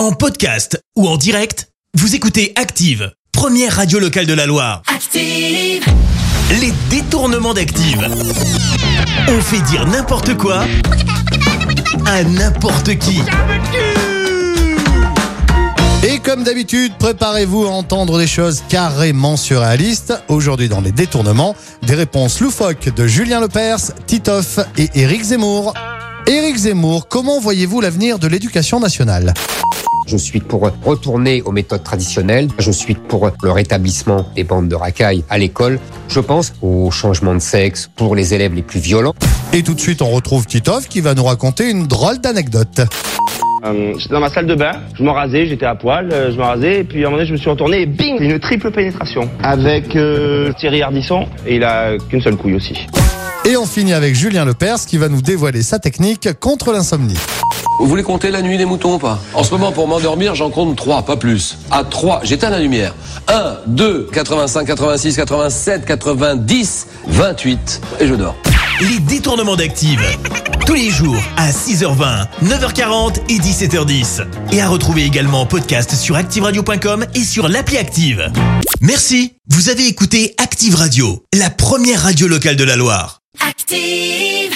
En podcast ou en direct, vous écoutez Active, première radio locale de la Loire. Active. Les détournements d'Active. On fait dire n'importe quoi à n'importe qui. Et comme d'habitude, préparez-vous à entendre des choses carrément surréalistes. Aujourd'hui, dans les détournements, des réponses loufoques de Julien Lepers, Titoff et Éric Zemmour. Éric Zemmour, comment voyez-vous l'avenir de l'éducation nationale? Je suis pour retourner aux méthodes traditionnelles. Je suis pour le rétablissement des bandes de racailles à l'école. Je pense au changement de sexe pour les élèves les plus violents. Et tout de suite, on retrouve Titoff qui va nous raconter une drôle d'anecdote. Euh, j'étais dans ma salle de bain, je me rasais, j'étais à poil, euh, je me rasais, et puis à un moment donné, je me suis retourné et bing, une triple pénétration avec euh, Thierry Ardisson, et il a qu'une seule couille aussi. Et on finit avec Julien Lepers qui va nous dévoiler sa technique contre l'insomnie. Vous voulez compter la nuit des moutons ou pas En ce moment, pour m'endormir, j'en compte 3, pas plus. À 3, j'éteins la lumière. 1, 2, 85, 86, 87, 90, 28, et je dors. Les détournements d'Active. Tous les jours à 6h20, 9h40 et 17h10. Et à retrouver également en podcast sur ActiveRadio.com et sur l'appli Active. Merci. Vous avez écouté Active Radio, la première radio locale de la Loire. Active.